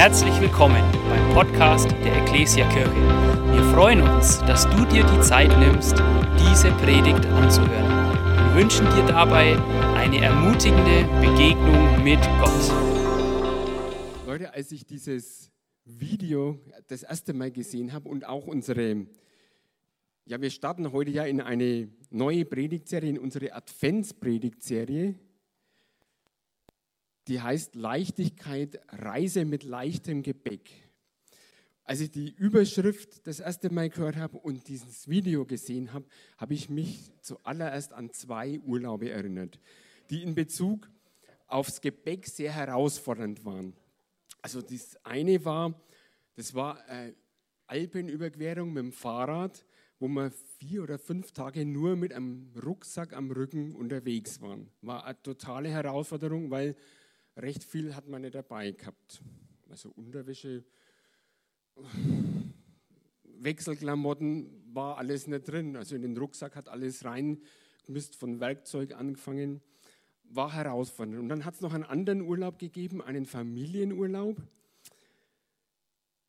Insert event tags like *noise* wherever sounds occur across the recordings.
Herzlich willkommen beim Podcast der Ecclesia Kirche. Wir freuen uns, dass du dir die Zeit nimmst, diese Predigt anzuhören. Wir wünschen dir dabei eine ermutigende Begegnung mit Gott. Leute, als ich dieses Video das erste Mal gesehen habe und auch unsere, ja, wir starten heute ja in eine neue Predigtserie, in unsere Adventspredigtserie die heißt Leichtigkeit, Reise mit leichtem Gepäck. Als ich die Überschrift das erste Mal gehört habe und dieses Video gesehen habe, habe ich mich zuallererst an zwei Urlaube erinnert, die in Bezug aufs Gepäck sehr herausfordernd waren. Also das eine war, das war äh, Alpenüberquerung mit dem Fahrrad, wo wir vier oder fünf Tage nur mit einem Rucksack am Rücken unterwegs waren. War eine totale Herausforderung, weil recht viel hat man nicht dabei gehabt. Also Unterwäsche, Wechselklamotten war alles nicht drin. Also in den Rucksack hat alles reingemisst, von Werkzeug angefangen. War herausfordernd. Und dann hat es noch einen anderen Urlaub gegeben, einen Familienurlaub,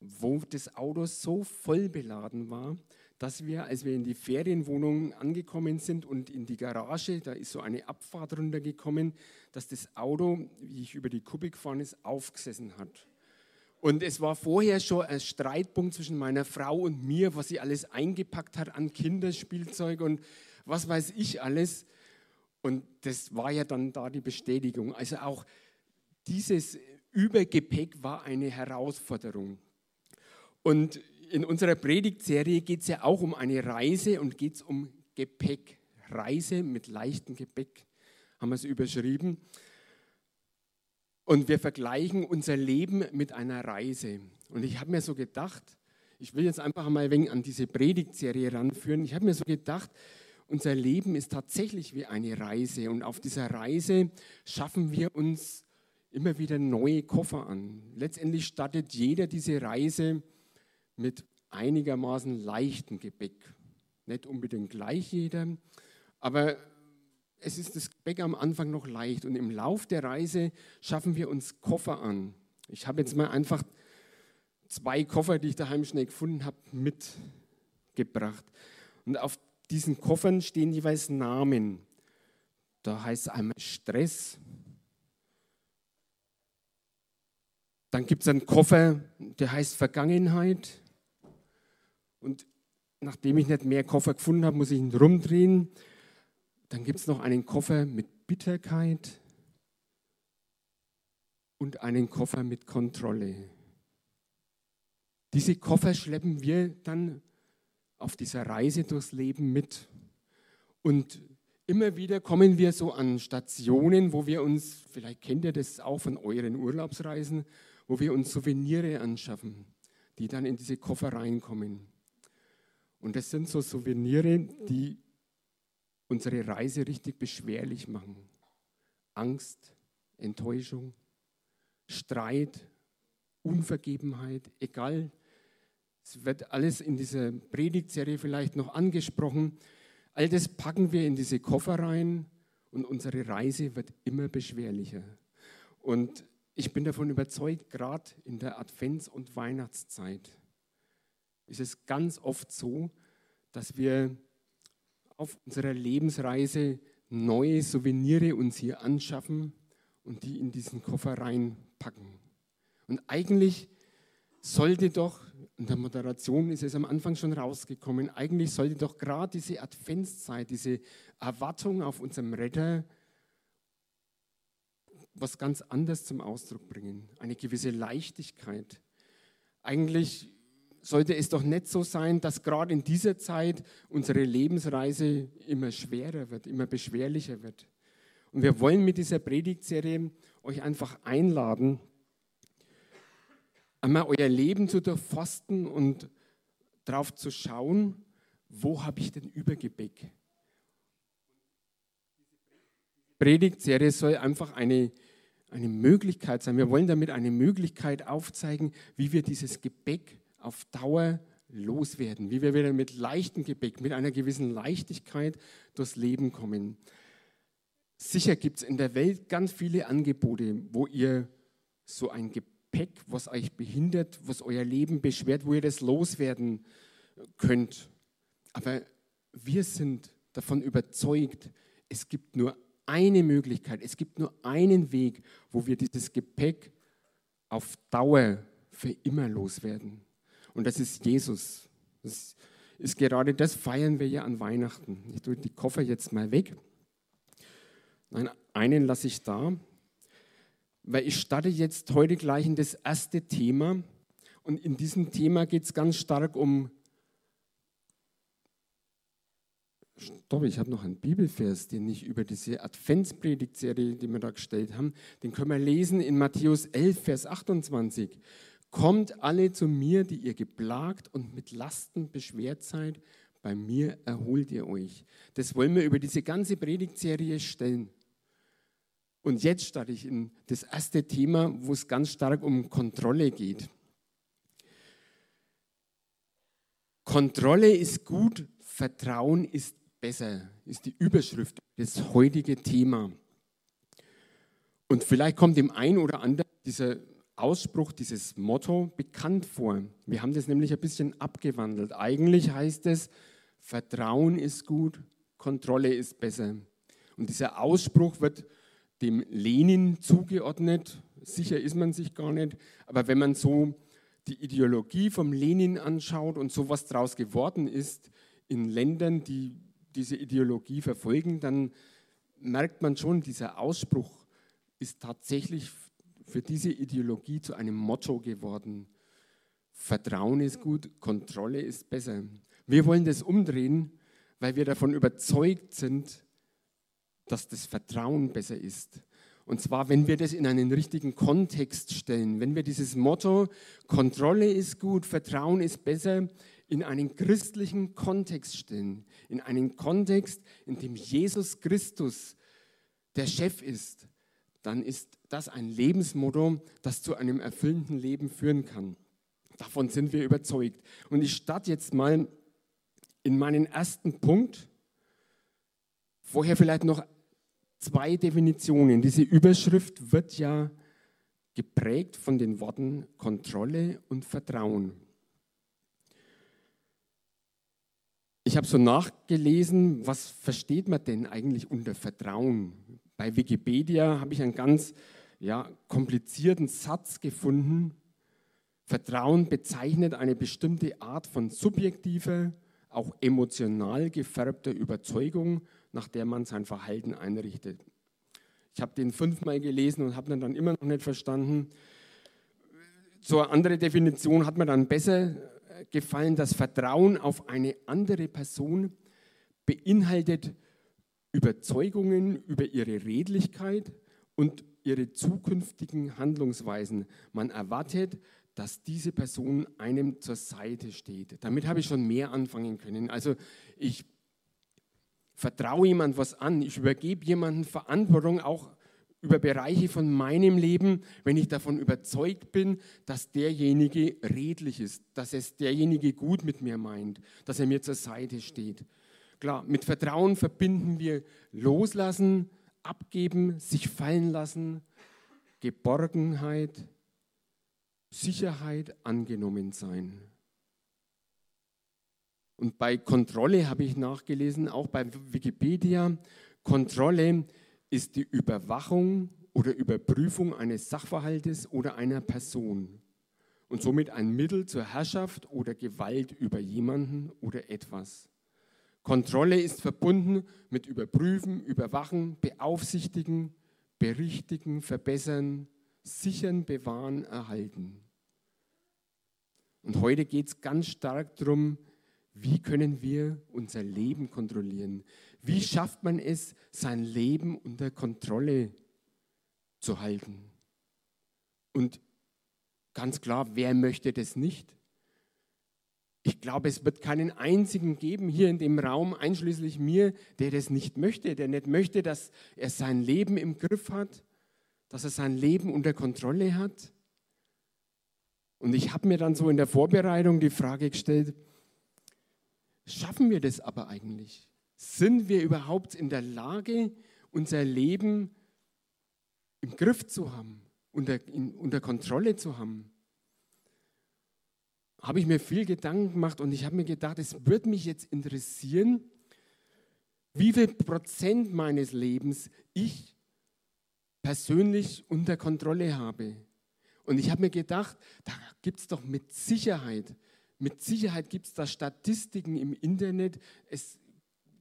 wo das Auto so voll beladen war, dass wir, als wir in die Ferienwohnung angekommen sind und in die Garage, da ist so eine Abfahrt runtergekommen, dass das Auto, wie ich über die Kuppe gefahren ist, aufgesessen hat. Und es war vorher schon ein Streitpunkt zwischen meiner Frau und mir, was sie alles eingepackt hat an Kinderspielzeug und was weiß ich alles. Und das war ja dann da die Bestätigung. Also auch dieses Übergepäck war eine Herausforderung. Und in unserer Predigtserie geht es ja auch um eine Reise und geht es um Gepäck. Reise mit leichtem Gepäck haben wir es überschrieben. Und wir vergleichen unser Leben mit einer Reise. Und ich habe mir so gedacht, ich will jetzt einfach mal ein wenig an diese Predigtserie ranführen. Ich habe mir so gedacht, unser Leben ist tatsächlich wie eine Reise. Und auf dieser Reise schaffen wir uns immer wieder neue Koffer an. Letztendlich startet jeder diese Reise mit einigermaßen leichtem Gepäck. Nicht unbedingt gleich jeder, aber es ist das Gepäck am Anfang noch leicht und im Lauf der Reise schaffen wir uns Koffer an. Ich habe jetzt mal einfach zwei Koffer, die ich daheim schnell gefunden habe, mitgebracht. Und auf diesen Koffern stehen jeweils Namen. Da heißt es einmal Stress. Dann gibt es einen Koffer, der heißt Vergangenheit. Und nachdem ich nicht mehr Koffer gefunden habe, muss ich ihn rumdrehen. Dann gibt es noch einen Koffer mit Bitterkeit und einen Koffer mit Kontrolle. Diese Koffer schleppen wir dann auf dieser Reise durchs Leben mit. Und immer wieder kommen wir so an Stationen, wo wir uns, vielleicht kennt ihr das auch von euren Urlaubsreisen, wo wir uns Souvenire anschaffen, die dann in diese Koffer reinkommen. Und das sind so Souvenire, die unsere Reise richtig beschwerlich machen. Angst, Enttäuschung, Streit, Unvergebenheit, egal. Es wird alles in dieser Predigtserie vielleicht noch angesprochen. All das packen wir in diese Koffer rein und unsere Reise wird immer beschwerlicher. Und ich bin davon überzeugt, gerade in der Advents- und Weihnachtszeit, ist es ganz oft so, dass wir auf unserer Lebensreise neue Souvenire uns hier anschaffen und die in diesen Koffer reinpacken. Und eigentlich sollte doch, in der Moderation ist es am Anfang schon rausgekommen, eigentlich sollte doch gerade diese Adventszeit, diese Erwartung auf unserem Retter was ganz anderes zum Ausdruck bringen, eine gewisse Leichtigkeit. Eigentlich sollte es doch nicht so sein, dass gerade in dieser Zeit unsere Lebensreise immer schwerer wird, immer beschwerlicher wird. Und wir wollen mit dieser Predigtserie euch einfach einladen, einmal euer Leben zu durchforsten und darauf zu schauen, wo habe ich denn Übergepäck? Die Predigtserie soll einfach eine, eine Möglichkeit sein. Wir wollen damit eine Möglichkeit aufzeigen, wie wir dieses Gepäck auf Dauer loswerden, wie wir wieder mit leichtem Gepäck, mit einer gewissen Leichtigkeit durchs Leben kommen. Sicher gibt es in der Welt ganz viele Angebote, wo ihr so ein Gepäck, was euch behindert, was euer Leben beschwert, wo ihr das loswerden könnt. Aber wir sind davon überzeugt, es gibt nur eine Möglichkeit, es gibt nur einen Weg, wo wir dieses Gepäck auf Dauer für immer loswerden. Und das ist Jesus. Das ist gerade das, feiern wir ja an Weihnachten. Ich tue die Koffer jetzt mal weg. Nein, einen lasse ich da, weil ich starte jetzt heute gleich in das erste Thema. Und in diesem Thema geht es ganz stark um Stopp, ich habe noch einen Bibelvers, den ich über diese Adventspredigtserie, die wir da gestellt haben, den können wir lesen in Matthäus 11, Vers 28. Kommt alle zu mir, die ihr geplagt und mit Lasten beschwert seid, bei mir erholt ihr euch. Das wollen wir über diese ganze Predigtserie stellen. Und jetzt starte ich in das erste Thema, wo es ganz stark um Kontrolle geht. Kontrolle ist gut, Vertrauen ist besser, ist die Überschrift, das heutige Thema. Und vielleicht kommt dem einen oder anderen dieser Ausspruch, dieses Motto bekannt vor. Wir haben das nämlich ein bisschen abgewandelt. Eigentlich heißt es, Vertrauen ist gut, Kontrolle ist besser. Und dieser Ausspruch wird dem Lenin zugeordnet. Sicher ist man sich gar nicht. Aber wenn man so die Ideologie vom Lenin anschaut und so was daraus geworden ist in Ländern, die diese Ideologie verfolgen, dann merkt man schon, dieser Ausspruch ist tatsächlich für diese Ideologie zu einem Motto geworden. Vertrauen ist gut, Kontrolle ist besser. Wir wollen das umdrehen, weil wir davon überzeugt sind, dass das Vertrauen besser ist. Und zwar, wenn wir das in einen richtigen Kontext stellen, wenn wir dieses Motto, Kontrolle ist gut, Vertrauen ist besser, in einen christlichen Kontext stellen, in einen Kontext, in dem Jesus Christus der Chef ist, dann ist das ein Lebensmotto, das zu einem erfüllenden Leben führen kann. Davon sind wir überzeugt. Und ich starte jetzt mal in meinen ersten Punkt. Vorher vielleicht noch zwei Definitionen. Diese Überschrift wird ja geprägt von den Worten Kontrolle und Vertrauen. Ich habe so nachgelesen, was versteht man denn eigentlich unter Vertrauen? Bei Wikipedia habe ich einen ganz ja, komplizierten Satz gefunden. Vertrauen bezeichnet eine bestimmte Art von subjektiver, auch emotional gefärbter Überzeugung, nach der man sein Verhalten einrichtet. Ich habe den fünfmal gelesen und habe ihn dann immer noch nicht verstanden. So eine andere Definition hat mir dann besser gefallen, das Vertrauen auf eine andere Person beinhaltet Überzeugungen über ihre Redlichkeit und ihre zukünftigen Handlungsweisen. Man erwartet, dass diese Person einem zur Seite steht. Damit habe ich schon mehr anfangen können. Also ich vertraue jemand was an, ich übergebe jemandem Verantwortung auch über Bereiche von meinem Leben, wenn ich davon überzeugt bin, dass derjenige redlich ist, dass es derjenige gut mit mir meint, dass er mir zur Seite steht. Klar, mit Vertrauen verbinden wir Loslassen, Abgeben, sich fallen lassen, Geborgenheit, Sicherheit, angenommen sein. Und bei Kontrolle habe ich nachgelesen, auch bei Wikipedia, Kontrolle ist die Überwachung oder Überprüfung eines Sachverhaltes oder einer Person und somit ein Mittel zur Herrschaft oder Gewalt über jemanden oder etwas. Kontrolle ist verbunden mit Überprüfen, Überwachen, Beaufsichtigen, Berichtigen, Verbessern, Sichern, Bewahren, Erhalten. Und heute geht es ganz stark darum, wie können wir unser Leben kontrollieren? Wie schafft man es, sein Leben unter Kontrolle zu halten? Und ganz klar, wer möchte das nicht? Ich glaube, es wird keinen einzigen geben hier in dem Raum, einschließlich mir, der das nicht möchte, der nicht möchte, dass er sein Leben im Griff hat, dass er sein Leben unter Kontrolle hat. Und ich habe mir dann so in der Vorbereitung die Frage gestellt, schaffen wir das aber eigentlich? Sind wir überhaupt in der Lage, unser Leben im Griff zu haben? unter, in, unter Kontrolle zu haben. Habe ich mir viel Gedanken gemacht und ich habe mir gedacht, es würde mich jetzt interessieren, wie viel Prozent meines Lebens ich persönlich unter Kontrolle habe. Und ich habe mir gedacht, da gibt es doch mit Sicherheit, mit Sicherheit gibt es da Statistiken im Internet. Es,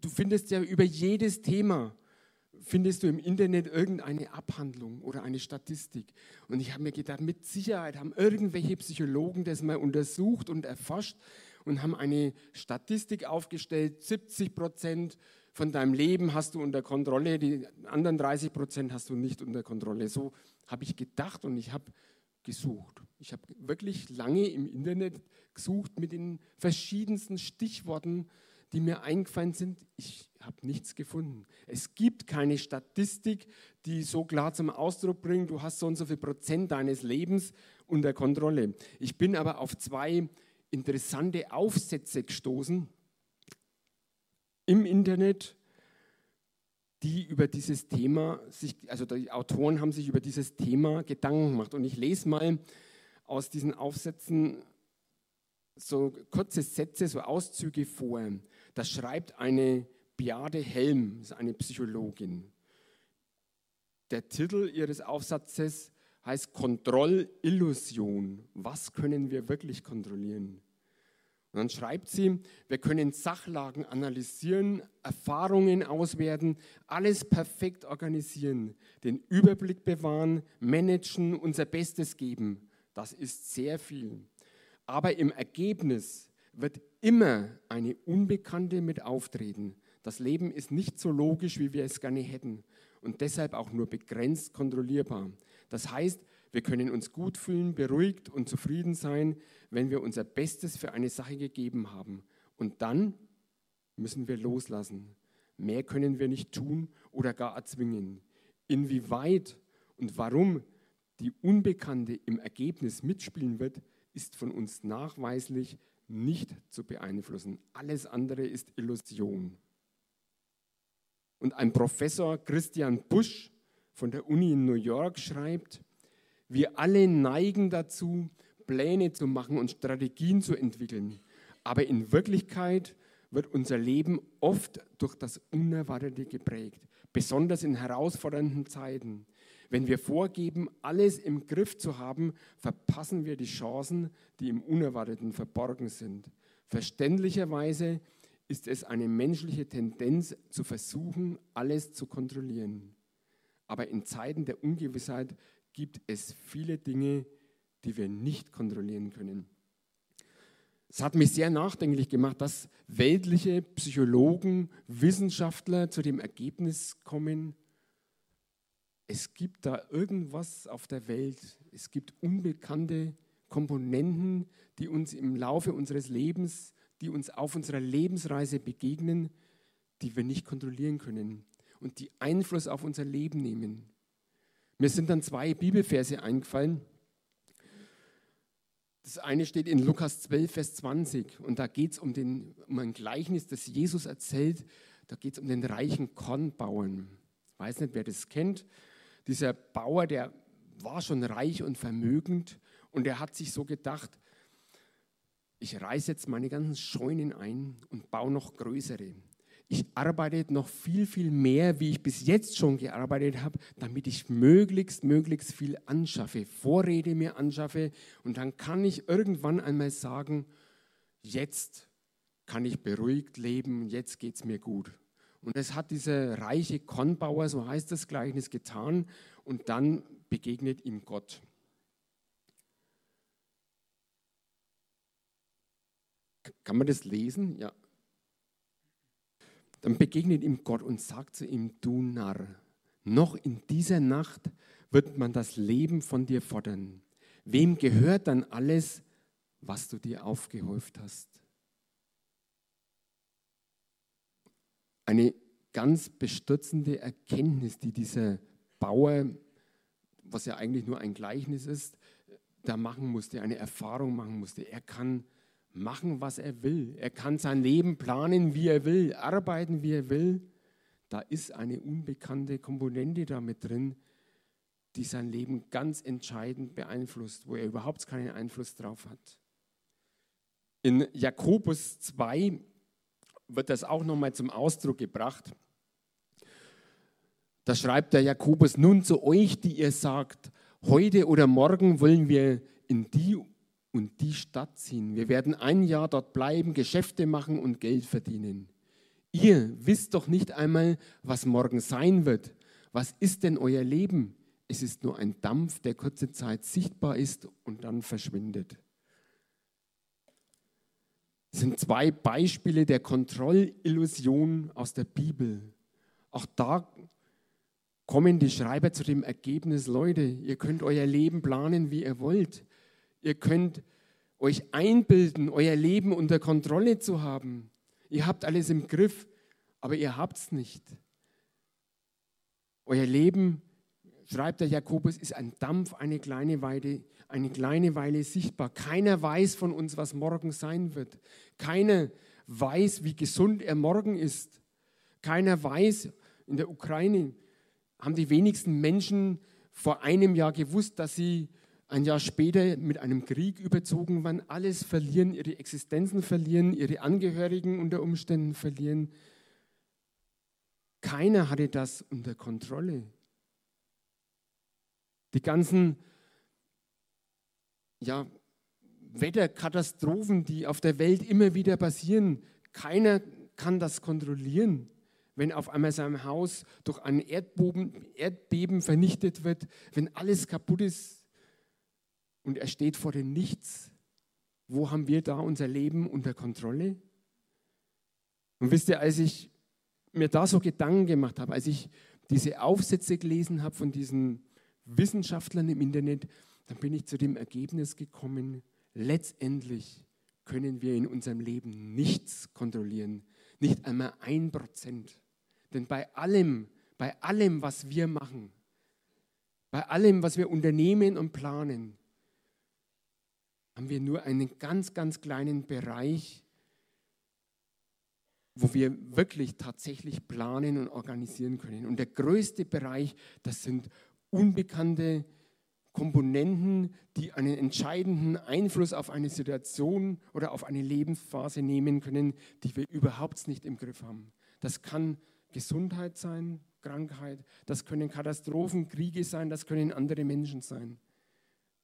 du findest ja über jedes Thema, findest du im Internet irgendeine Abhandlung oder eine Statistik. Und ich habe mir gedacht, mit Sicherheit haben irgendwelche Psychologen das mal untersucht und erforscht und haben eine Statistik aufgestellt, 70 Prozent von deinem Leben hast du unter Kontrolle, die anderen 30 Prozent hast du nicht unter Kontrolle. So habe ich gedacht und ich habe gesucht. Ich habe wirklich lange im Internet gesucht mit den verschiedensten Stichworten, die mir eingefallen sind. Ich habe nichts gefunden. Es gibt keine Statistik, die so klar zum Ausdruck bringt, du hast so und so viel Prozent deines Lebens unter Kontrolle. Ich bin aber auf zwei interessante Aufsätze gestoßen im Internet, die über dieses Thema sich, also die Autoren haben sich über dieses Thema Gedanken gemacht. Und ich lese mal aus diesen Aufsätzen so kurze Sätze, so Auszüge vor. Das schreibt eine Beate Helm, eine Psychologin. Der Titel ihres Aufsatzes heißt Kontrollillusion. Was können wir wirklich kontrollieren? Und dann schreibt sie, wir können Sachlagen analysieren, Erfahrungen auswerten, alles perfekt organisieren, den Überblick bewahren, managen, unser Bestes geben. Das ist sehr viel. Aber im Ergebnis wird immer eine Unbekannte mit auftreten. Das Leben ist nicht so logisch, wie wir es gerne hätten und deshalb auch nur begrenzt kontrollierbar. Das heißt, wir können uns gut fühlen, beruhigt und zufrieden sein, wenn wir unser Bestes für eine Sache gegeben haben. Und dann müssen wir loslassen. Mehr können wir nicht tun oder gar erzwingen. Inwieweit und warum die Unbekannte im Ergebnis mitspielen wird, ist von uns nachweislich nicht zu beeinflussen. Alles andere ist Illusion. Und ein Professor Christian Busch von der Uni in New York schreibt, wir alle neigen dazu, Pläne zu machen und Strategien zu entwickeln. Aber in Wirklichkeit wird unser Leben oft durch das Unerwartete geprägt, besonders in herausfordernden Zeiten. Wenn wir vorgeben, alles im Griff zu haben, verpassen wir die Chancen, die im Unerwarteten verborgen sind. Verständlicherweise ist es eine menschliche Tendenz zu versuchen, alles zu kontrollieren. Aber in Zeiten der Ungewissheit gibt es viele Dinge, die wir nicht kontrollieren können. Es hat mich sehr nachdenklich gemacht, dass weltliche Psychologen, Wissenschaftler zu dem Ergebnis kommen, es gibt da irgendwas auf der Welt, es gibt unbekannte Komponenten, die uns im Laufe unseres Lebens, die uns auf unserer Lebensreise begegnen, die wir nicht kontrollieren können und die Einfluss auf unser Leben nehmen. Mir sind dann zwei Bibelverse eingefallen. Das eine steht in Lukas 12, Vers 20 und da geht es um, um ein Gleichnis, das Jesus erzählt. Da geht es um den reichen Kornbauern. Ich weiß nicht, wer das kennt. Dieser Bauer, der war schon reich und vermögend und er hat sich so gedacht, ich reiße jetzt meine ganzen Scheunen ein und baue noch größere ich arbeite noch viel, viel mehr, wie ich bis jetzt schon gearbeitet habe, damit ich möglichst, möglichst viel anschaffe, Vorräte mir anschaffe und dann kann ich irgendwann einmal sagen, jetzt kann ich beruhigt leben, jetzt geht es mir gut. Und das hat dieser reiche Kornbauer, so heißt das Gleichnis, getan und dann begegnet ihm Gott. Kann man das lesen? Ja. Dann begegnet ihm Gott und sagt zu ihm, du Narr, noch in dieser Nacht wird man das Leben von dir fordern. Wem gehört dann alles, was du dir aufgehäuft hast? Eine ganz bestürzende Erkenntnis, die dieser Bauer, was ja eigentlich nur ein Gleichnis ist, da machen musste, eine Erfahrung machen musste. Er kann machen, was er will. Er kann sein Leben planen, wie er will, arbeiten, wie er will. Da ist eine unbekannte Komponente damit drin, die sein Leben ganz entscheidend beeinflusst, wo er überhaupt keinen Einfluss drauf hat. In Jakobus 2 wird das auch nochmal zum Ausdruck gebracht. Da schreibt der Jakobus, nun zu euch, die ihr sagt, heute oder morgen wollen wir in die und die Stadt ziehen. Wir werden ein Jahr dort bleiben, Geschäfte machen und Geld verdienen. Ihr wisst doch nicht einmal, was morgen sein wird. Was ist denn euer Leben? Es ist nur ein Dampf, der kurze Zeit sichtbar ist und dann verschwindet. Sind zwei Beispiele der Kontrollillusion aus der Bibel. Auch da kommen die Schreiber zu dem Ergebnis, Leute, ihr könnt euer Leben planen, wie ihr wollt. Ihr könnt euch einbilden, euer Leben unter Kontrolle zu haben. Ihr habt alles im Griff, aber ihr habt es nicht. Euer Leben, schreibt der Jakobus, ist ein Dampf, eine kleine Weile, eine kleine Weile sichtbar. Keiner weiß von uns, was morgen sein wird. Keiner weiß, wie gesund er morgen ist. Keiner weiß, in der Ukraine haben die wenigsten Menschen vor einem Jahr gewusst, dass sie ein Jahr später mit einem Krieg überzogen waren, alles verlieren, ihre Existenzen verlieren, ihre Angehörigen unter Umständen verlieren. Keiner hatte das unter Kontrolle. Die ganzen ja, Wetterkatastrophen, die auf der Welt immer wieder passieren, keiner kann das kontrollieren. Wenn auf einmal sein Haus durch ein Erdbeben, Erdbeben vernichtet wird, wenn alles kaputt ist und er steht vor dem Nichts, wo haben wir da unser Leben unter Kontrolle? Und wisst ihr, als ich mir da so Gedanken gemacht habe, als ich diese Aufsätze gelesen habe von diesen Wissenschaftlern im Internet, dann bin ich zu dem Ergebnis gekommen, letztendlich können wir in unserem Leben nichts kontrollieren, nicht einmal ein Prozent. Denn bei allem, bei allem, was wir machen, bei allem, was wir unternehmen und planen, haben wir nur einen ganz, ganz kleinen Bereich, wo wir wirklich tatsächlich planen und organisieren können. Und der größte Bereich, das sind unbekannte Komponenten, die einen entscheidenden Einfluss auf eine Situation oder auf eine Lebensphase nehmen können, die wir überhaupt nicht im Griff haben. Das kann Gesundheit sein, Krankheit, das können Katastrophen, Kriege sein, das können andere Menschen sein.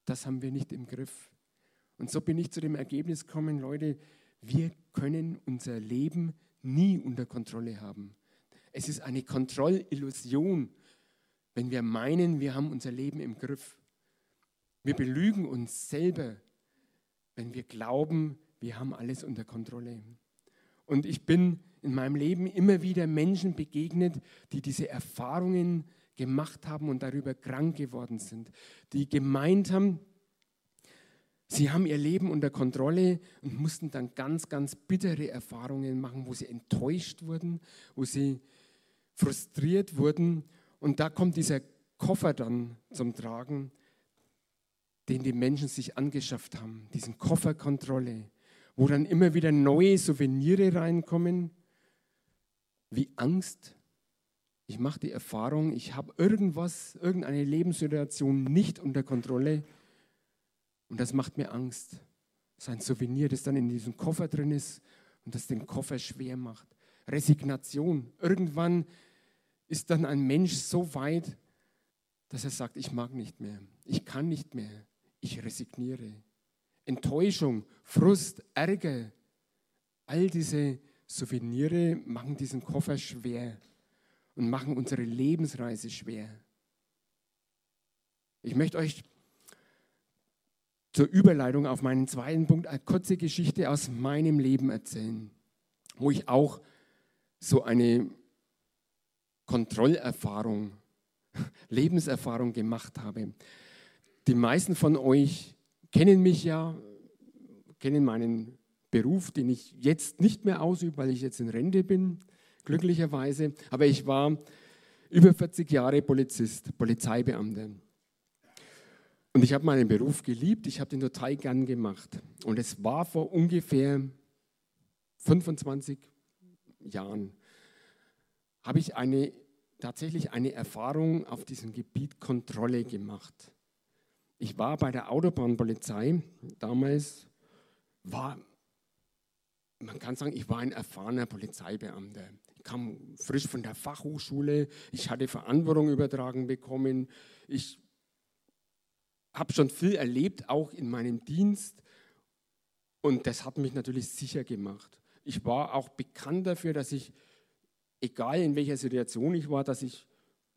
Das haben wir nicht im Griff. Und so bin ich zu dem Ergebnis gekommen, Leute, wir können unser Leben nie unter Kontrolle haben. Es ist eine Kontrollillusion, wenn wir meinen, wir haben unser Leben im Griff. Wir belügen uns selber, wenn wir glauben, wir haben alles unter Kontrolle. Und ich bin in meinem Leben immer wieder Menschen begegnet, die diese Erfahrungen gemacht haben und darüber krank geworden sind, die gemeint haben, Sie haben ihr Leben unter Kontrolle und mussten dann ganz, ganz bittere Erfahrungen machen, wo sie enttäuscht wurden, wo sie frustriert wurden. Und da kommt dieser Koffer dann zum Tragen, den die Menschen sich angeschafft haben, diesen Kofferkontrolle, wo dann immer wieder neue Souvenire reinkommen, wie Angst. Ich mache die Erfahrung, ich habe irgendwas, irgendeine Lebenssituation nicht unter Kontrolle und das macht mir Angst. Sein Souvenir, das dann in diesem Koffer drin ist und das den Koffer schwer macht. Resignation. Irgendwann ist dann ein Mensch so weit, dass er sagt, ich mag nicht mehr, ich kann nicht mehr, ich resigniere. Enttäuschung, Frust, Ärger, all diese Souvenire machen diesen Koffer schwer und machen unsere Lebensreise schwer. Ich möchte euch zur Überleitung auf meinen zweiten Punkt eine kurze Geschichte aus meinem Leben erzählen, wo ich auch so eine Kontrollerfahrung, *laughs* Lebenserfahrung gemacht habe. Die meisten von euch kennen mich ja, kennen meinen Beruf, den ich jetzt nicht mehr ausübe, weil ich jetzt in Rente bin, glücklicherweise. Aber ich war über 40 Jahre Polizist, Polizeibeamter. Und ich habe meinen Beruf geliebt, ich habe den total gern gemacht. Und es war vor ungefähr 25 Jahren, habe ich eine tatsächlich eine Erfahrung auf diesem Gebiet Kontrolle gemacht. Ich war bei der Autobahnpolizei. Damals war, man kann sagen, ich war ein erfahrener Polizeibeamter. Ich kam frisch von der Fachhochschule. Ich hatte Verantwortung übertragen bekommen. Ich habe schon viel erlebt, auch in meinem Dienst. Und das hat mich natürlich sicher gemacht. Ich war auch bekannt dafür, dass ich, egal in welcher Situation ich war, dass ich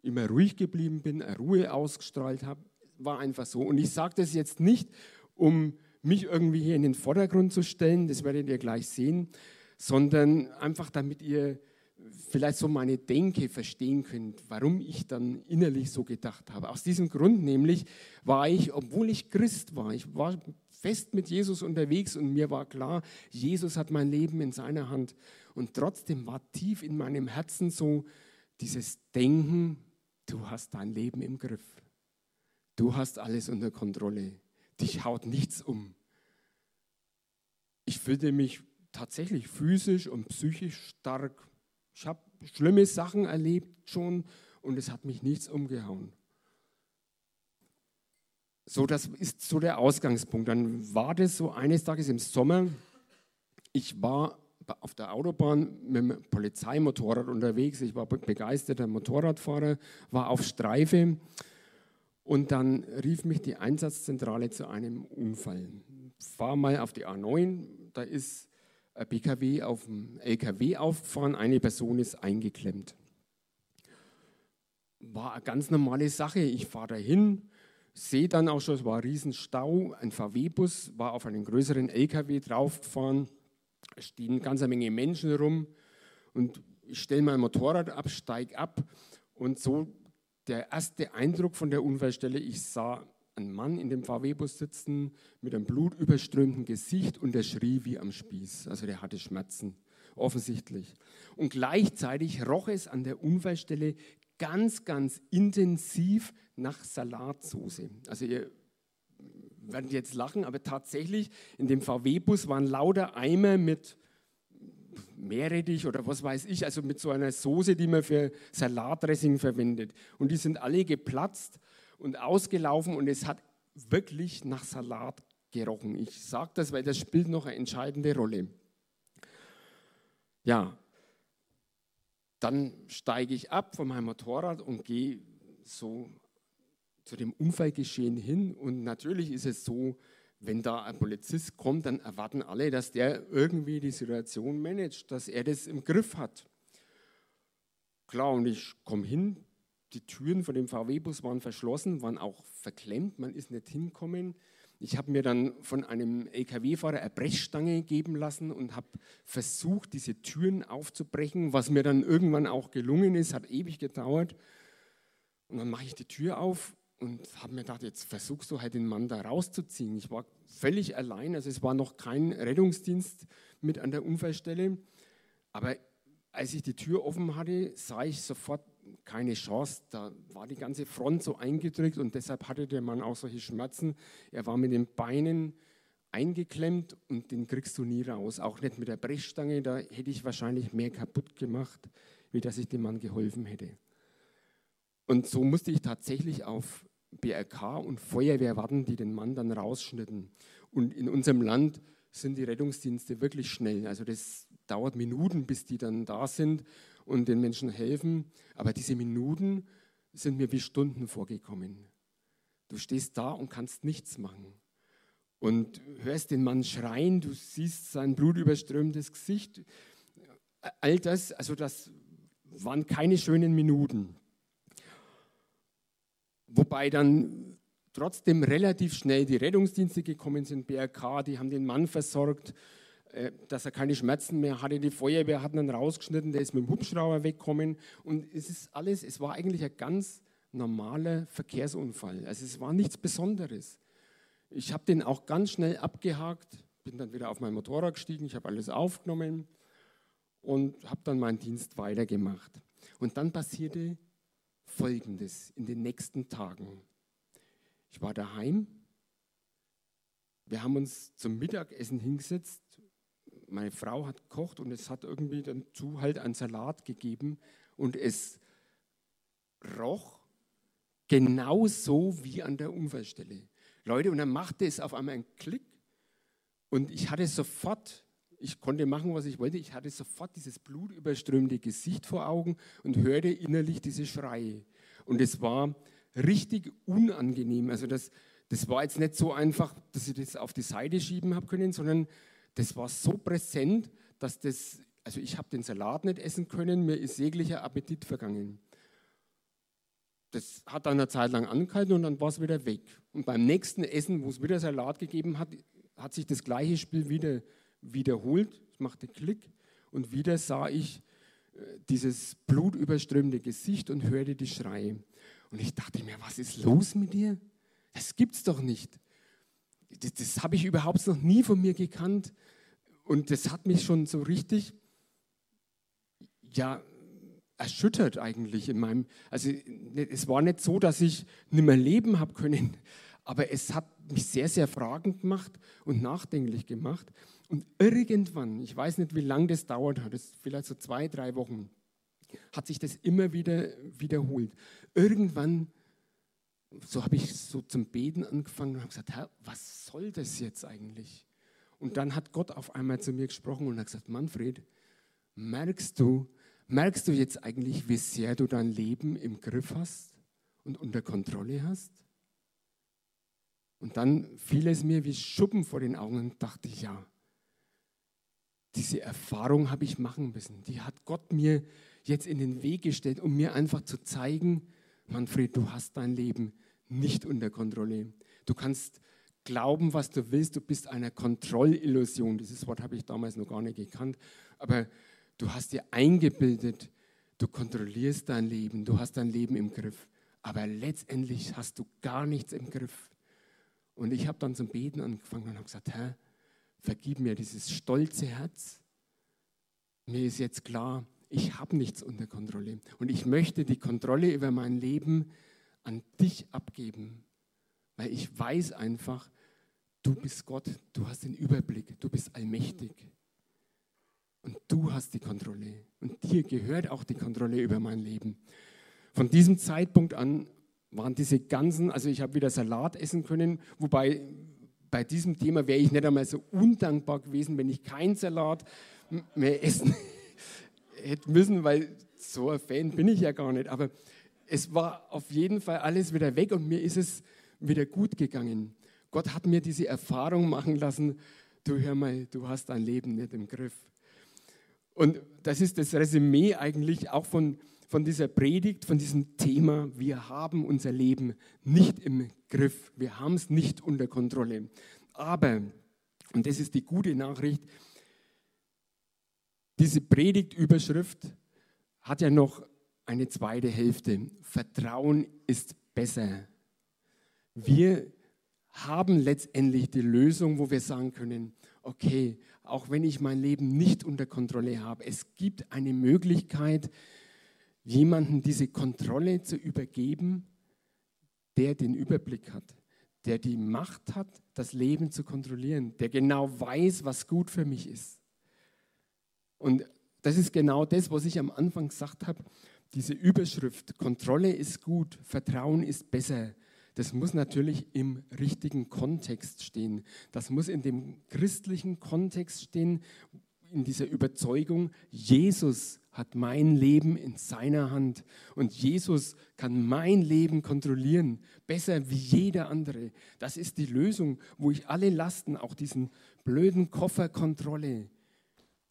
immer ruhig geblieben bin, Ruhe ausgestrahlt habe. War einfach so. Und ich sage das jetzt nicht, um mich irgendwie hier in den Vordergrund zu stellen, das werdet ihr gleich sehen, sondern einfach damit ihr vielleicht so meine Denke verstehen könnt, warum ich dann innerlich so gedacht habe. Aus diesem Grund nämlich war ich, obwohl ich Christ war, ich war fest mit Jesus unterwegs und mir war klar, Jesus hat mein Leben in seiner Hand. Und trotzdem war tief in meinem Herzen so dieses Denken, du hast dein Leben im Griff. Du hast alles unter Kontrolle. Dich haut nichts um. Ich fühlte mich tatsächlich physisch und psychisch stark ich habe schlimme Sachen erlebt schon und es hat mich nichts umgehauen. So, das ist so der Ausgangspunkt. Dann war das so eines Tages im Sommer. Ich war auf der Autobahn mit dem Polizeimotorrad unterwegs. Ich war begeisterter Motorradfahrer, war auf Streife und dann rief mich die Einsatzzentrale zu einem Unfall. Fahr mal auf die A9, da ist ein PKW auf dem LKW aufgefahren, eine Person ist eingeklemmt. War eine ganz normale Sache. Ich fahre dahin, sehe dann auch schon, es war ein Riesenstau. Ein VW-Bus war auf einen größeren LKW draufgefahren. Es stehen eine ganze Menge Menschen rum. Und ich stelle mein Motorrad ab, steige ab. Und so der erste Eindruck von der Unfallstelle, ich sah ein Mann in dem VW-Bus sitzen mit einem blutüberströmten Gesicht und der schrie wie am Spieß. Also der hatte Schmerzen, offensichtlich. Und gleichzeitig roch es an der Unfallstelle ganz, ganz intensiv nach Salatsoße. Also ihr werdet jetzt lachen, aber tatsächlich in dem VW-Bus waren lauter Eimer mit Meerrettich oder was weiß ich, also mit so einer Soße, die man für Salatdressing verwendet. Und die sind alle geplatzt und ausgelaufen und es hat wirklich nach Salat gerochen. Ich sage das, weil das spielt noch eine entscheidende Rolle. Ja, dann steige ich ab von meinem Motorrad und gehe so zu dem Unfallgeschehen hin. Und natürlich ist es so, wenn da ein Polizist kommt, dann erwarten alle, dass der irgendwie die Situation managt, dass er das im Griff hat. Klar, und ich komme hin, die Türen von dem VW-Bus waren verschlossen, waren auch verklemmt, man ist nicht hinkommen. Ich habe mir dann von einem LKW-Fahrer eine Brechstange geben lassen und habe versucht, diese Türen aufzubrechen, was mir dann irgendwann auch gelungen ist, hat ewig gedauert. Und dann mache ich die Tür auf und habe mir gedacht, jetzt versuchst du halt den Mann da rauszuziehen. Ich war völlig allein, also es war noch kein Rettungsdienst mit an der Unfallstelle. Aber als ich die Tür offen hatte, sah ich sofort keine Chance. Da war die ganze Front so eingedrückt und deshalb hatte der Mann auch solche Schmerzen. Er war mit den Beinen eingeklemmt und den kriegst du nie raus. Auch nicht mit der Brechstange, da hätte ich wahrscheinlich mehr kaputt gemacht, wie dass ich dem Mann geholfen hätte. Und so musste ich tatsächlich auf BRK und Feuerwehr warten, die den Mann dann rausschnitten. Und in unserem Land sind die Rettungsdienste wirklich schnell. Also das dauert Minuten, bis die dann da sind und den Menschen helfen. Aber diese Minuten sind mir wie Stunden vorgekommen. Du stehst da und kannst nichts machen. Und hörst den Mann schreien, du siehst sein blutüberströmtes Gesicht. All das, also das waren keine schönen Minuten. Wobei dann trotzdem relativ schnell die Rettungsdienste gekommen sind, BRK, die haben den Mann versorgt äh, dass er keine Schmerzen mehr hatte. Die Feuerwehr hat ihn dann rausgeschnitten, der ist mit dem Hubschrauber weggekommen. Und es ist alles, es war eigentlich ein ganz normaler Verkehrsunfall. Also es war nichts Besonderes. Ich habe den auch ganz schnell abgehakt, bin dann wieder auf mein Motorrad gestiegen, ich habe alles aufgenommen und habe dann meinen Dienst weitergemacht. Und dann passierte Folgendes in den nächsten Tagen. Ich war daheim, wir haben uns zum Mittagessen hingesetzt meine Frau hat gekocht und es hat irgendwie dazu halt einen Salat gegeben und es roch genauso wie an der Unfallstelle. Leute, und dann machte es auf einmal einen Klick und ich hatte sofort, ich konnte machen, was ich wollte, ich hatte sofort dieses blutüberströmende Gesicht vor Augen und hörte innerlich diese Schreie. Und es war richtig unangenehm. Also das, das war jetzt nicht so einfach, dass ich das auf die Seite schieben habe können, sondern das war so präsent, dass das, also ich habe den Salat nicht essen können, mir ist jeglicher Appetit vergangen. Das hat dann eine Zeit lang angehalten und dann war es wieder weg. Und beim nächsten Essen, wo es wieder Salat gegeben hat, hat sich das gleiche Spiel wieder wiederholt. Ich machte Klick und wieder sah ich äh, dieses blutüberströmende Gesicht und hörte die Schreie. Und ich dachte mir, was ist los mit dir? Das gibt's doch nicht. Das, das habe ich überhaupt noch nie von mir gekannt. Und das hat mich schon so richtig, ja, erschüttert eigentlich in meinem, also es war nicht so, dass ich nicht mehr leben habe können, aber es hat mich sehr, sehr fragend gemacht und nachdenklich gemacht. Und irgendwann, ich weiß nicht, wie lange das dauert hat, vielleicht so zwei, drei Wochen, hat sich das immer wieder wiederholt. Irgendwann, so habe ich so zum Beten angefangen und habe gesagt, Herr, was soll das jetzt eigentlich? Und dann hat Gott auf einmal zu mir gesprochen und hat gesagt, Manfred, merkst du, merkst du jetzt eigentlich, wie sehr du dein Leben im Griff hast und unter Kontrolle hast? Und dann fiel es mir wie Schuppen vor den Augen und dachte, ja, diese Erfahrung habe ich machen müssen. Die hat Gott mir jetzt in den Weg gestellt, um mir einfach zu zeigen, Manfred, du hast dein Leben nicht unter Kontrolle. Du kannst glauben, was du willst, du bist einer Kontrollillusion. Dieses Wort habe ich damals noch gar nicht gekannt. Aber du hast dir eingebildet, du kontrollierst dein Leben, du hast dein Leben im Griff. Aber letztendlich hast du gar nichts im Griff. Und ich habe dann zum Beten angefangen und habe gesagt, Herr, vergib mir dieses stolze Herz. Mir ist jetzt klar, ich habe nichts unter Kontrolle. Und ich möchte die Kontrolle über mein Leben an dich abgeben, weil ich weiß einfach, du bist Gott, du hast den Überblick, du bist allmächtig. Und du hast die Kontrolle. Und dir gehört auch die Kontrolle über mein Leben. Von diesem Zeitpunkt an waren diese ganzen, also ich habe wieder Salat essen können, wobei bei diesem Thema wäre ich nicht einmal so undankbar gewesen, wenn ich kein Salat mehr essen *laughs* hätte müssen, weil so ein Fan bin ich ja gar nicht. Aber es war auf jeden Fall alles wieder weg und mir ist es wieder gut gegangen. Gott hat mir diese Erfahrung machen lassen, du hör mal, du hast dein Leben nicht im Griff. Und das ist das Resümee eigentlich auch von, von dieser Predigt, von diesem Thema, wir haben unser Leben nicht im Griff, wir haben es nicht unter Kontrolle. Aber, und das ist die gute Nachricht, diese Predigtüberschrift hat ja noch eine zweite Hälfte. Vertrauen ist besser. Wir haben letztendlich die Lösung, wo wir sagen können, okay, auch wenn ich mein Leben nicht unter Kontrolle habe, es gibt eine Möglichkeit, jemanden diese Kontrolle zu übergeben, der den Überblick hat, der die Macht hat, das Leben zu kontrollieren, der genau weiß, was gut für mich ist. Und das ist genau das, was ich am Anfang gesagt habe. Diese Überschrift, Kontrolle ist gut, Vertrauen ist besser. Das muss natürlich im richtigen Kontext stehen. Das muss in dem christlichen Kontext stehen, in dieser Überzeugung, Jesus hat mein Leben in seiner Hand und Jesus kann mein Leben kontrollieren, besser wie jeder andere. Das ist die Lösung, wo ich alle Lasten, auch diesen blöden Kofferkontrolle,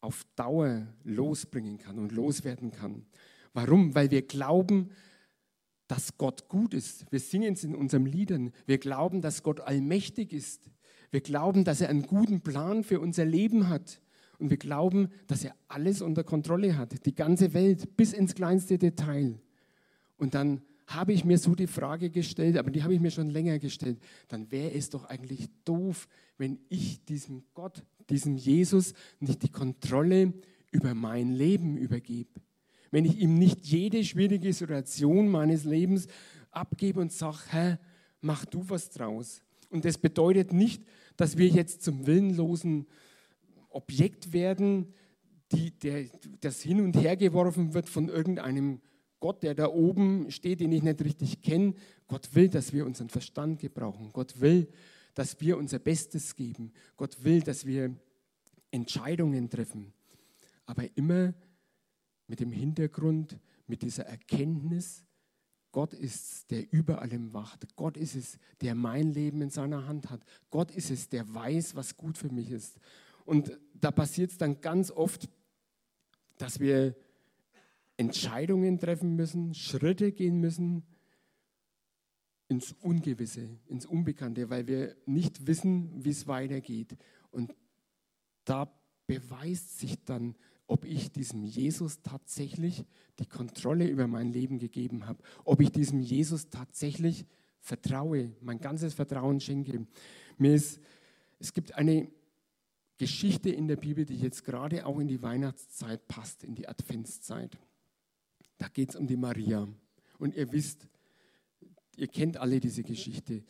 auf Dauer losbringen kann und loswerden kann. Warum? Weil wir glauben, dass Gott gut ist. Wir singen es in unseren Liedern. Wir glauben, dass Gott allmächtig ist. Wir glauben, dass er einen guten Plan für unser Leben hat. Und wir glauben, dass er alles unter Kontrolle hat, die ganze Welt bis ins kleinste Detail. Und dann habe ich mir so die Frage gestellt, aber die habe ich mir schon länger gestellt, dann wäre es doch eigentlich doof, wenn ich diesem Gott, diesem Jesus nicht die Kontrolle über mein Leben übergebe. Wenn ich ihm nicht jede schwierige Situation meines Lebens abgebe und sage, Herr, mach du was draus. Und das bedeutet nicht, dass wir jetzt zum willenlosen Objekt werden, die, der, das hin und her geworfen wird von irgendeinem Gott, der da oben steht, den ich nicht richtig kenne. Gott will, dass wir unseren Verstand gebrauchen. Gott will, dass wir unser Bestes geben. Gott will, dass wir Entscheidungen treffen. Aber immer mit dem Hintergrund, mit dieser Erkenntnis, Gott ist es, der über allem wacht. Gott ist es, der mein Leben in seiner Hand hat. Gott ist es, der weiß, was gut für mich ist. Und da passiert es dann ganz oft, dass wir Entscheidungen treffen müssen, Schritte gehen müssen ins Ungewisse, ins Unbekannte, weil wir nicht wissen, wie es weitergeht. Und da beweist sich dann, ob ich diesem Jesus tatsächlich die Kontrolle über mein Leben gegeben habe, ob ich diesem Jesus tatsächlich vertraue, mein ganzes Vertrauen schenke. Mir ist, es gibt eine Geschichte in der Bibel, die jetzt gerade auch in die Weihnachtszeit passt, in die Adventszeit. Da geht es um die Maria. Und ihr wisst, ihr kennt alle diese Geschichte.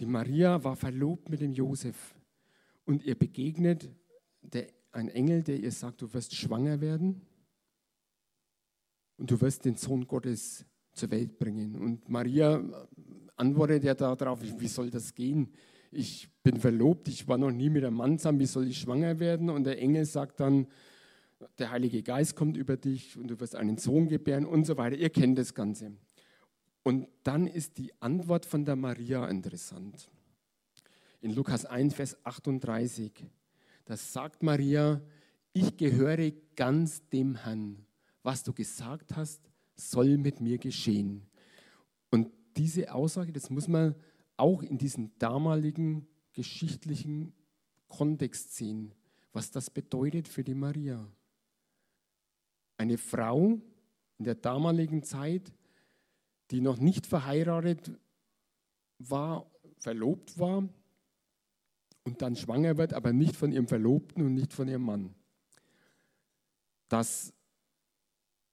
Die Maria war verlobt mit dem Josef und ihr begegnet der ein Engel, der ihr sagt, du wirst schwanger werden und du wirst den Sohn Gottes zur Welt bringen. Und Maria antwortet ja darauf, wie soll das gehen? Ich bin verlobt, ich war noch nie mit einem Mann zusammen, wie soll ich schwanger werden? Und der Engel sagt dann, der Heilige Geist kommt über dich und du wirst einen Sohn gebären und so weiter. Ihr kennt das Ganze. Und dann ist die Antwort von der Maria interessant. In Lukas 1, Vers 38. Das sagt Maria, ich gehöre ganz dem Herrn. Was du gesagt hast, soll mit mir geschehen. Und diese Aussage, das muss man auch in diesem damaligen geschichtlichen Kontext sehen, was das bedeutet für die Maria. Eine Frau in der damaligen Zeit, die noch nicht verheiratet war, verlobt war, und dann schwanger wird, aber nicht von ihrem Verlobten und nicht von ihrem Mann. Das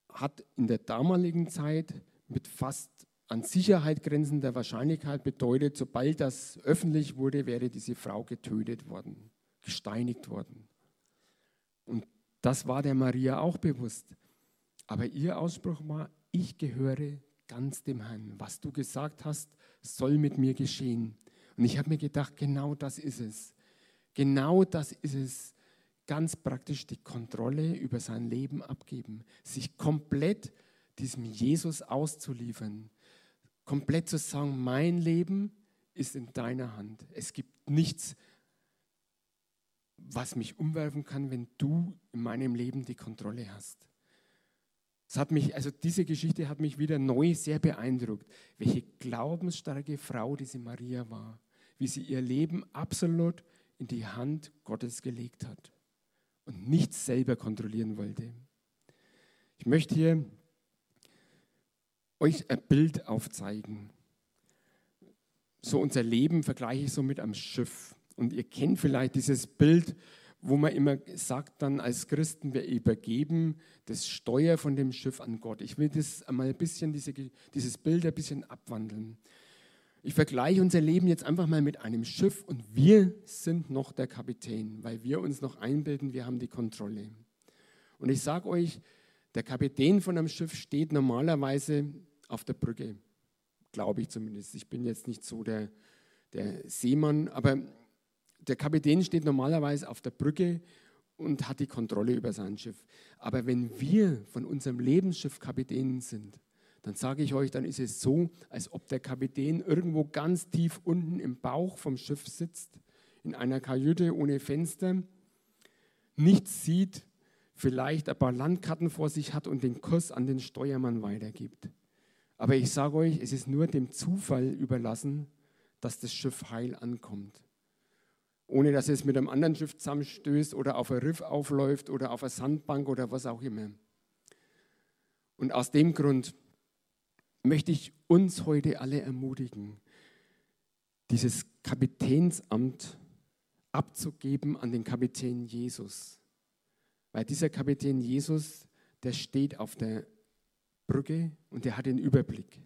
hat in der damaligen Zeit mit fast an Sicherheit grenzender Wahrscheinlichkeit bedeutet, sobald das öffentlich wurde, wäre diese Frau getötet worden, gesteinigt worden. Und das war der Maria auch bewusst. Aber ihr Ausspruch war, ich gehöre ganz dem Herrn. Was du gesagt hast, soll mit mir geschehen. Und ich habe mir gedacht, genau das ist es. Genau das ist es. Ganz praktisch die Kontrolle über sein Leben abgeben. Sich komplett diesem Jesus auszuliefern. Komplett zu sagen, mein Leben ist in deiner Hand. Es gibt nichts, was mich umwerfen kann, wenn du in meinem Leben die Kontrolle hast. Es hat mich, also diese Geschichte hat mich wieder neu sehr beeindruckt, welche glaubensstarke Frau diese Maria war wie sie ihr Leben absolut in die Hand Gottes gelegt hat und nichts selber kontrollieren wollte. Ich möchte hier euch ein Bild aufzeigen. So unser Leben vergleiche ich so mit einem Schiff. Und ihr kennt vielleicht dieses Bild, wo man immer sagt dann als Christen, wir übergeben das Steuer von dem Schiff an Gott. Ich will das einmal ein bisschen, diese, dieses Bild ein bisschen abwandeln. Ich vergleiche unser Leben jetzt einfach mal mit einem Schiff und wir sind noch der Kapitän, weil wir uns noch einbilden, wir haben die Kontrolle. Und ich sage euch, der Kapitän von einem Schiff steht normalerweise auf der Brücke, glaube ich zumindest. Ich bin jetzt nicht so der, der Seemann, aber der Kapitän steht normalerweise auf der Brücke und hat die Kontrolle über sein Schiff. Aber wenn wir von unserem Lebensschiff Kapitänen sind, dann sage ich euch, dann ist es so, als ob der Kapitän irgendwo ganz tief unten im Bauch vom Schiff sitzt, in einer Kajüte ohne Fenster, nichts sieht, vielleicht ein paar Landkarten vor sich hat und den Kurs an den Steuermann weitergibt. Aber ich sage euch, es ist nur dem Zufall überlassen, dass das Schiff heil ankommt. Ohne dass es mit einem anderen Schiff zusammenstößt oder auf ein Riff aufläuft oder auf eine Sandbank oder was auch immer. Und aus dem Grund möchte ich uns heute alle ermutigen, dieses Kapitänsamt abzugeben an den Kapitän Jesus. Weil dieser Kapitän Jesus, der steht auf der Brücke und der hat den Überblick.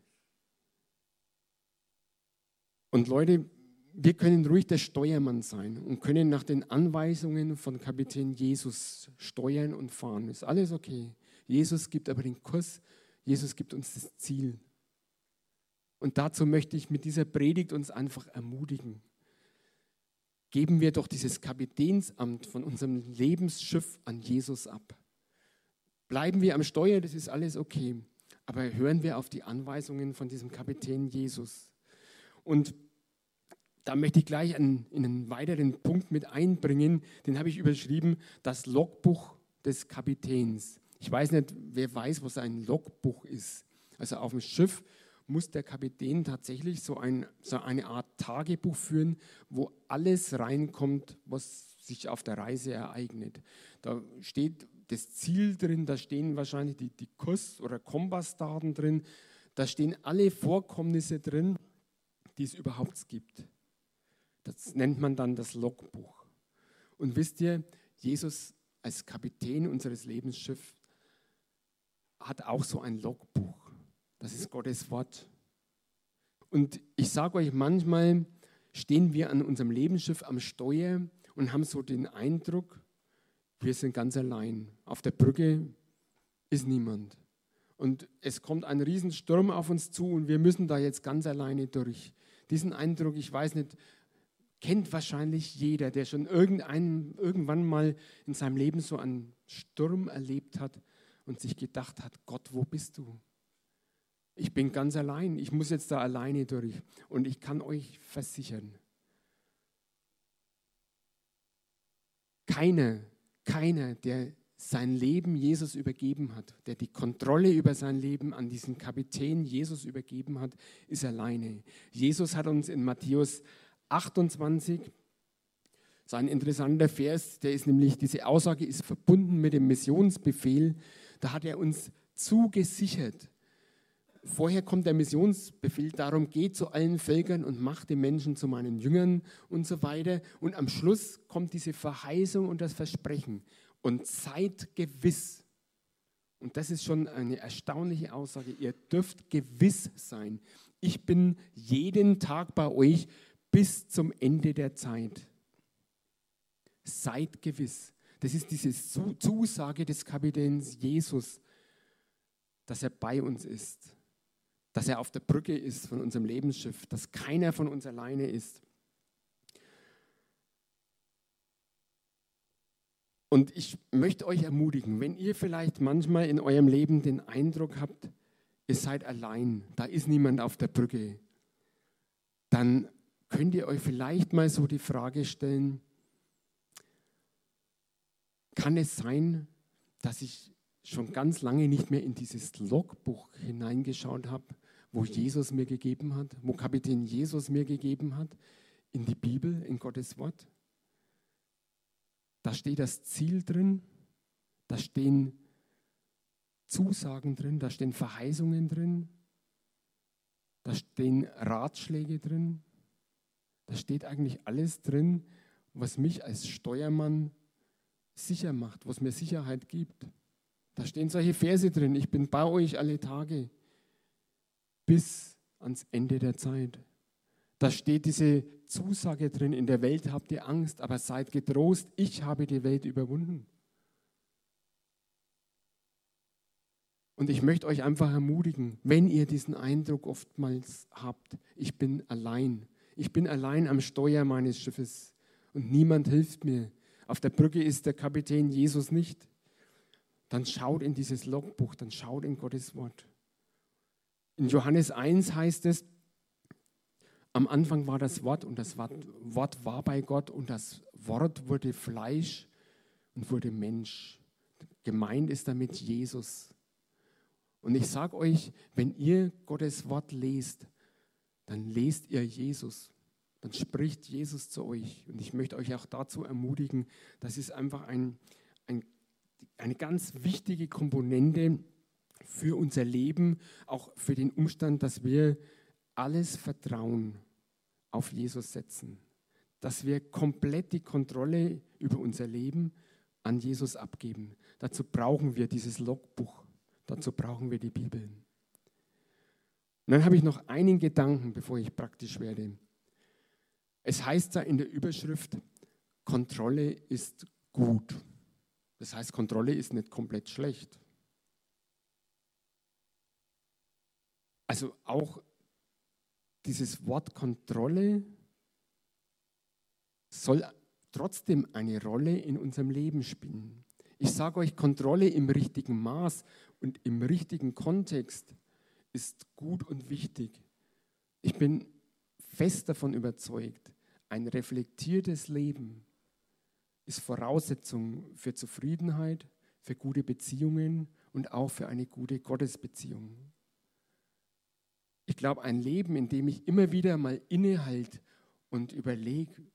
Und Leute, wir können ruhig der Steuermann sein und können nach den Anweisungen von Kapitän Jesus steuern und fahren. Ist alles okay. Jesus gibt aber den Kurs Jesus gibt uns das Ziel. Und dazu möchte ich mit dieser Predigt uns einfach ermutigen. Geben wir doch dieses Kapitänsamt von unserem Lebensschiff an Jesus ab. Bleiben wir am Steuer, das ist alles okay. Aber hören wir auf die Anweisungen von diesem Kapitän Jesus. Und da möchte ich gleich einen, einen weiteren Punkt mit einbringen. Den habe ich überschrieben, das Logbuch des Kapitäns. Ich weiß nicht, wer weiß, was ein Logbuch ist. Also auf dem Schiff muss der Kapitän tatsächlich so, ein, so eine Art Tagebuch führen, wo alles reinkommt, was sich auf der Reise ereignet. Da steht das Ziel drin, da stehen wahrscheinlich die, die Kurs- oder Kompassdaten drin, da stehen alle Vorkommnisse drin, die es überhaupt gibt. Das nennt man dann das Logbuch. Und wisst ihr, Jesus als Kapitän unseres Lebensschiffs hat auch so ein Logbuch. Das ist Gottes Wort. Und ich sage euch, manchmal stehen wir an unserem Lebensschiff am Steuer und haben so den Eindruck, wir sind ganz allein. Auf der Brücke ist niemand. Und es kommt ein Riesensturm auf uns zu und wir müssen da jetzt ganz alleine durch. Diesen Eindruck, ich weiß nicht, kennt wahrscheinlich jeder, der schon irgendwann mal in seinem Leben so einen Sturm erlebt hat und sich gedacht hat, Gott, wo bist du? Ich bin ganz allein, ich muss jetzt da alleine durch. Und ich kann euch versichern, keiner, keiner, der sein Leben Jesus übergeben hat, der die Kontrolle über sein Leben an diesen Kapitän Jesus übergeben hat, ist alleine. Jesus hat uns in Matthäus 28, so ein interessanter Vers, der ist nämlich, diese Aussage ist verbunden mit dem Missionsbefehl, da hat er uns zugesichert. Vorher kommt der Missionsbefehl, darum geht zu allen Völkern und macht die Menschen zu meinen Jüngern und so weiter. Und am Schluss kommt diese Verheißung und das Versprechen. Und seid gewiss, und das ist schon eine erstaunliche Aussage, ihr dürft gewiss sein, ich bin jeden Tag bei euch bis zum Ende der Zeit. Seid gewiss. Das ist diese Zusage des Kapitäns Jesus, dass er bei uns ist, dass er auf der Brücke ist von unserem Lebensschiff, dass keiner von uns alleine ist. Und ich möchte euch ermutigen, wenn ihr vielleicht manchmal in eurem Leben den Eindruck habt, ihr seid allein, da ist niemand auf der Brücke, dann könnt ihr euch vielleicht mal so die Frage stellen, kann es sein, dass ich schon ganz lange nicht mehr in dieses Logbuch hineingeschaut habe, wo Jesus mir gegeben hat, wo Kapitän Jesus mir gegeben hat, in die Bibel, in Gottes Wort? Da steht das Ziel drin, da stehen Zusagen drin, da stehen Verheißungen drin, da stehen Ratschläge drin, da steht eigentlich alles drin, was mich als Steuermann sicher macht, was mir Sicherheit gibt. Da stehen solche Verse drin. Ich bin bei euch alle Tage bis ans Ende der Zeit. Da steht diese Zusage drin, in der Welt habt ihr Angst, aber seid getrost, ich habe die Welt überwunden. Und ich möchte euch einfach ermutigen, wenn ihr diesen Eindruck oftmals habt, ich bin allein, ich bin allein am Steuer meines Schiffes und niemand hilft mir, auf der Brücke ist der Kapitän Jesus nicht, dann schaut in dieses Logbuch, dann schaut in Gottes Wort. In Johannes 1 heißt es, am Anfang war das Wort und das Wort war bei Gott und das Wort wurde Fleisch und wurde Mensch. Gemeint ist damit Jesus. Und ich sage euch, wenn ihr Gottes Wort lest, dann lest ihr Jesus dann spricht Jesus zu euch. Und ich möchte euch auch dazu ermutigen, das ist einfach ein, ein, eine ganz wichtige Komponente für unser Leben, auch für den Umstand, dass wir alles Vertrauen auf Jesus setzen. Dass wir komplett die Kontrolle über unser Leben an Jesus abgeben. Dazu brauchen wir dieses Logbuch. Dazu brauchen wir die Bibel. Und dann habe ich noch einen Gedanken, bevor ich praktisch werde. Es heißt da in der Überschrift, Kontrolle ist gut. Das heißt, Kontrolle ist nicht komplett schlecht. Also auch dieses Wort Kontrolle soll trotzdem eine Rolle in unserem Leben spielen. Ich sage euch, Kontrolle im richtigen Maß und im richtigen Kontext ist gut und wichtig. Ich bin fest davon überzeugt, ein reflektiertes Leben ist Voraussetzung für Zufriedenheit, für gute Beziehungen und auch für eine gute Gottesbeziehung. Ich glaube, ein Leben, in dem ich immer wieder mal innehalt und überlege,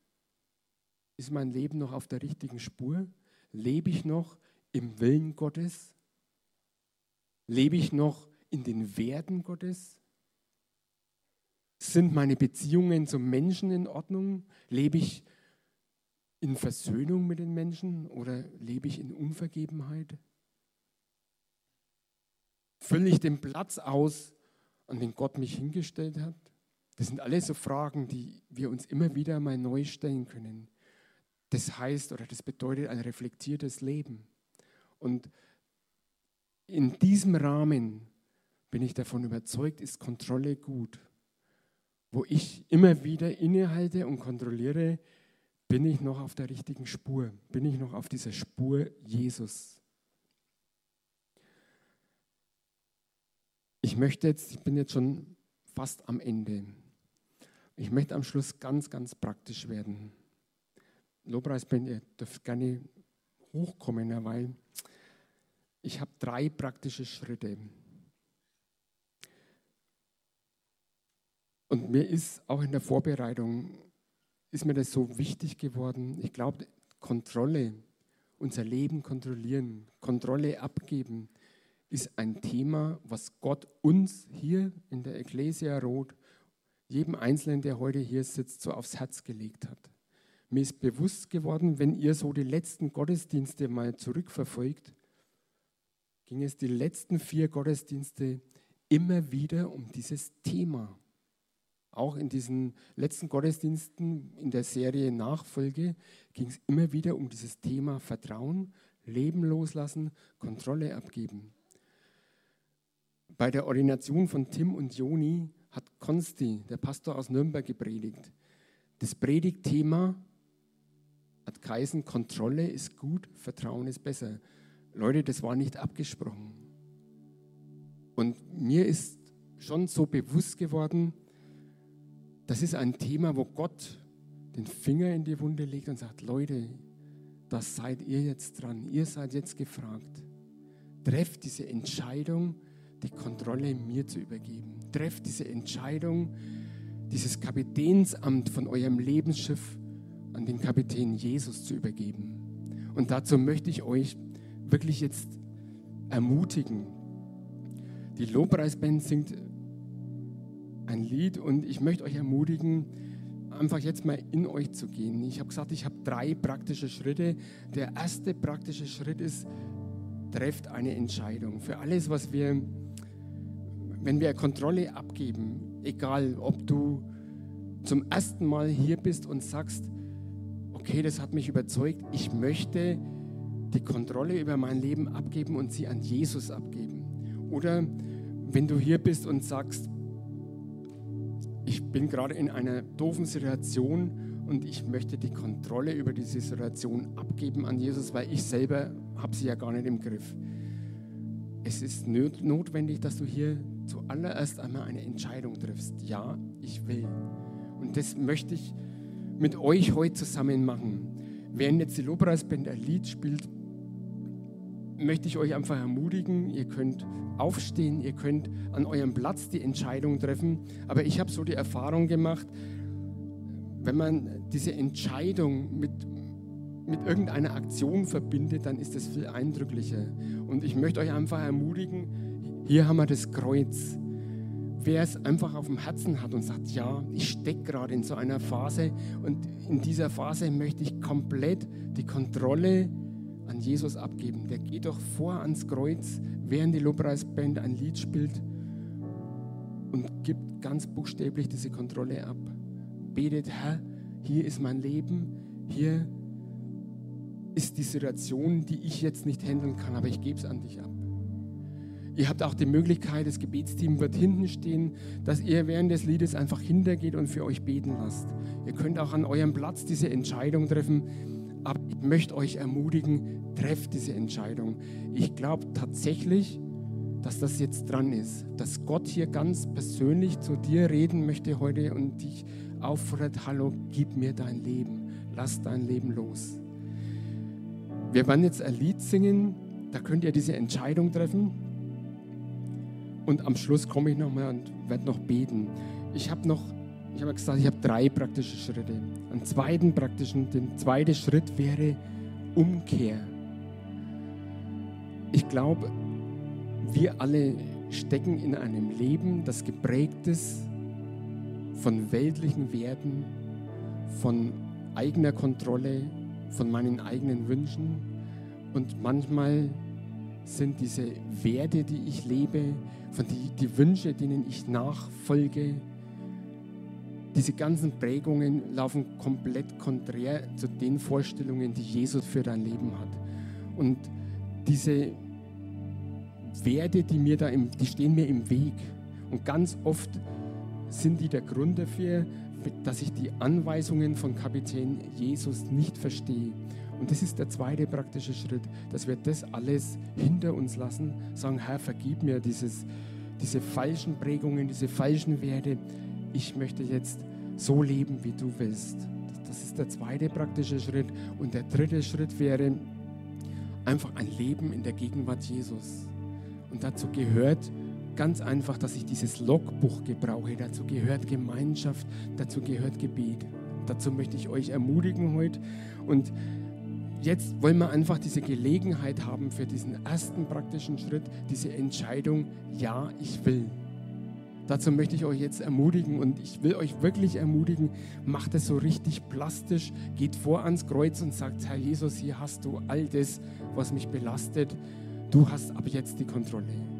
ist mein Leben noch auf der richtigen Spur? Lebe ich noch im Willen Gottes? Lebe ich noch in den Werten Gottes? Sind meine Beziehungen zum Menschen in Ordnung? Lebe ich in Versöhnung mit den Menschen oder lebe ich in Unvergebenheit? Fülle ich den Platz aus, an den Gott mich hingestellt hat? Das sind alles so Fragen, die wir uns immer wieder mal neu stellen können. Das heißt oder das bedeutet ein reflektiertes Leben. Und in diesem Rahmen bin ich davon überzeugt, ist Kontrolle gut. Wo ich immer wieder innehalte und kontrolliere, bin ich noch auf der richtigen Spur? Bin ich noch auf dieser Spur Jesus? Ich möchte jetzt, ich bin jetzt schon fast am Ende. Ich möchte am Schluss ganz, ganz praktisch werden. Lobpreisband, ihr dürft gerne hochkommen, weil ich habe drei praktische Schritte. Und mir ist auch in der Vorbereitung, ist mir das so wichtig geworden. Ich glaube, Kontrolle, unser Leben kontrollieren, Kontrolle abgeben, ist ein Thema, was Gott uns hier in der Ecclesia Rot, jedem Einzelnen, der heute hier sitzt, so aufs Herz gelegt hat. Mir ist bewusst geworden, wenn ihr so die letzten Gottesdienste mal zurückverfolgt, ging es die letzten vier Gottesdienste immer wieder um dieses Thema. Auch in diesen letzten Gottesdiensten in der Serie Nachfolge ging es immer wieder um dieses Thema Vertrauen, Leben loslassen, Kontrolle abgeben. Bei der Ordination von Tim und Joni hat Konsti, der Pastor aus Nürnberg, gepredigt. Das Predigtthema hat geheißen, Kontrolle ist gut, Vertrauen ist besser. Leute, das war nicht abgesprochen. Und mir ist schon so bewusst geworden, das ist ein Thema, wo Gott den Finger in die Wunde legt und sagt, Leute, das seid ihr jetzt dran, ihr seid jetzt gefragt. Trefft diese Entscheidung, die Kontrolle mir zu übergeben. Trefft diese Entscheidung, dieses Kapitänsamt von eurem Lebensschiff an den Kapitän Jesus zu übergeben. Und dazu möchte ich euch wirklich jetzt ermutigen. Die Lobpreisband singt ein Lied und ich möchte euch ermutigen, einfach jetzt mal in euch zu gehen. Ich habe gesagt, ich habe drei praktische Schritte. Der erste praktische Schritt ist, trefft eine Entscheidung. Für alles, was wir, wenn wir Kontrolle abgeben, egal ob du zum ersten Mal hier bist und sagst, okay, das hat mich überzeugt, ich möchte die Kontrolle über mein Leben abgeben und sie an Jesus abgeben. Oder wenn du hier bist und sagst, ich bin gerade in einer doofen Situation und ich möchte die Kontrolle über diese Situation abgeben an Jesus, weil ich selber habe sie ja gar nicht im Griff. Es ist notwendig, dass du hier zuallererst einmal eine Entscheidung triffst. Ja, ich will. Und das möchte ich mit euch heute zusammen machen. Während jetzt die Lobpreisband ein Lied spielt, möchte ich euch einfach ermutigen, ihr könnt aufstehen, ihr könnt an eurem Platz die Entscheidung treffen. Aber ich habe so die Erfahrung gemacht, wenn man diese Entscheidung mit, mit irgendeiner Aktion verbindet, dann ist das viel eindrücklicher. Und ich möchte euch einfach ermutigen, hier haben wir das Kreuz wer es einfach auf dem Herzen hat und sagt, ja, ich stecke gerade in so einer Phase und in dieser Phase möchte ich komplett die Kontrolle an Jesus abgeben. Der geht doch vor ans Kreuz, während die Lobpreisband ein Lied spielt und gibt ganz buchstäblich diese Kontrolle ab. Betet, Herr, hier ist mein Leben, hier ist die Situation, die ich jetzt nicht handeln kann, aber ich gebe es an dich ab. Ihr habt auch die Möglichkeit, das Gebetsteam wird hinten stehen, dass ihr während des Liedes einfach hintergeht und für euch beten lasst. Ihr könnt auch an eurem Platz diese Entscheidung treffen, aber ich möchte euch ermutigen, trefft diese Entscheidung. Ich glaube tatsächlich, dass das jetzt dran ist, dass Gott hier ganz persönlich zu dir reden möchte heute und dich auffordert, hallo, gib mir dein Leben, lass dein Leben los. Wir werden jetzt ein Lied singen, da könnt ihr diese Entscheidung treffen. Und am Schluss komme ich nochmal und werde noch beten. Ich habe noch, ich habe gesagt, ich habe drei praktische Schritte. Einen zweiten praktischen, der zweite Schritt wäre Umkehr. Ich glaube, wir alle stecken in einem Leben, das geprägt ist von weltlichen Werten, von eigener Kontrolle, von meinen eigenen Wünschen. Und manchmal sind diese Werte, die ich lebe, von die, die Wünsche, denen ich nachfolge, diese ganzen Prägungen laufen komplett konträr zu den Vorstellungen, die Jesus für dein Leben hat. Und diese Werte, die, mir da im, die stehen mir im Weg. Und ganz oft sind die der Grund dafür, dass ich die Anweisungen von Kapitän Jesus nicht verstehe. Und das ist der zweite praktische Schritt, dass wir das alles hinter uns lassen, sagen, Herr, vergib mir dieses, diese falschen Prägungen, diese falschen Werte. Ich möchte jetzt so leben, wie du willst. Das ist der zweite praktische Schritt. Und der dritte Schritt wäre einfach ein Leben in der Gegenwart Jesus. Und dazu gehört ganz einfach, dass ich dieses Logbuch gebrauche. Dazu gehört Gemeinschaft, dazu gehört Gebet. Dazu möchte ich euch ermutigen heute. Und jetzt wollen wir einfach diese Gelegenheit haben für diesen ersten praktischen Schritt, diese Entscheidung, ja, ich will. Dazu möchte ich euch jetzt ermutigen und ich will euch wirklich ermutigen, macht es so richtig plastisch, geht vor ans Kreuz und sagt, Herr Jesus, hier hast du all das, was mich belastet. Du hast ab jetzt die Kontrolle.